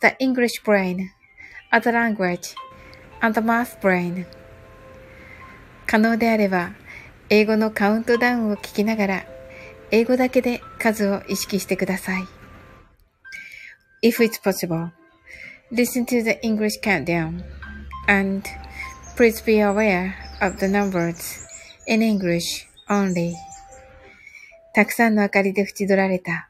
the English brain, other language, and the math brain. 可能であれば、英語のカウントダウンを聞きながら、英語だけで数を意識してください。If it's possible, listen to the English countdown, and please be aware of the numbers in English only. たくさんの明かりで縁取られた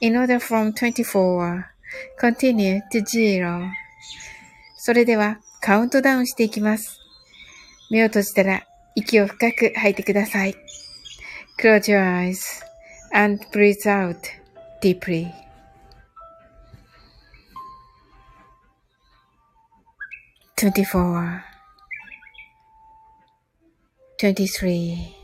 in order from 24, continue to 0. それではカウントダウンしていきます。目を閉じたら息を深く吐いてください。Close your eyes and breathe out deeply. 24 23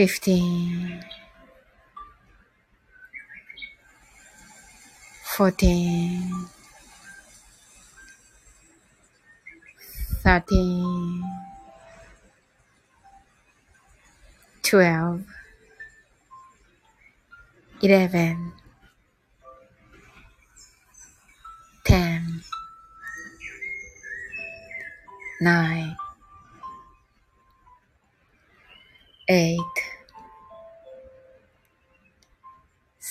15 14 13 12 11 10 9 8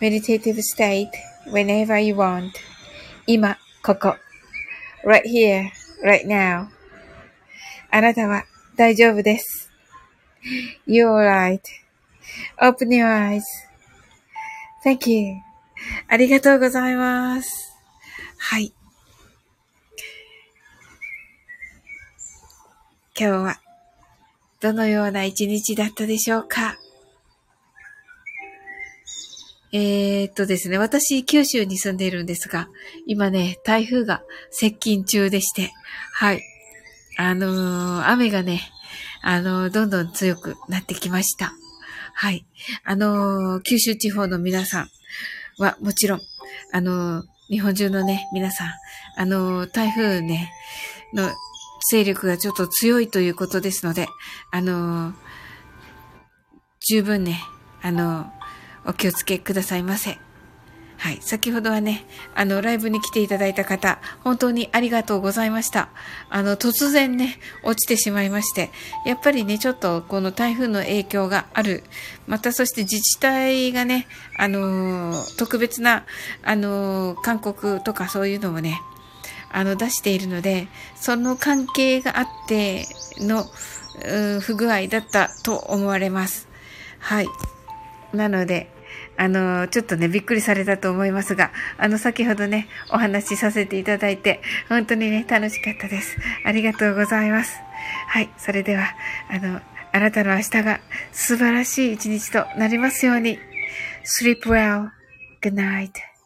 meditative state whenever you want. 今、ここ。right here, right now. あなたは大丈夫です。You're alright. Open your eyes. Thank you. ありがとうございます。はい。今日はどのような一日だったでしょうかえー、っとですね、私、九州に住んでいるんですが、今ね、台風が接近中でして、はい。あのー雨がね、あのーどんどん強くなってきました。はい。あの九州地方の皆さんはもちろん、あの日本中のね、皆さん、あの台風ね、の勢力がちょっと強いということですので、あの十分ね、あのお気をつけくださいませ。はい。先ほどはね、あの、ライブに来ていただいた方、本当にありがとうございました。あの、突然ね、落ちてしまいまして、やっぱりね、ちょっとこの台風の影響がある。またそして自治体がね、あのー、特別な、あのー、勧告とかそういうのもね、あの、出しているので、その関係があっての、不具合だったと思われます。はい。なので、あの、ちょっとね、びっくりされたと思いますが、あの、先ほどね、お話しさせていただいて、本当にね、楽しかったです。ありがとうございます。はい、それでは、あの、あなたの明日が素晴らしい一日となりますように。sleep well. Good night.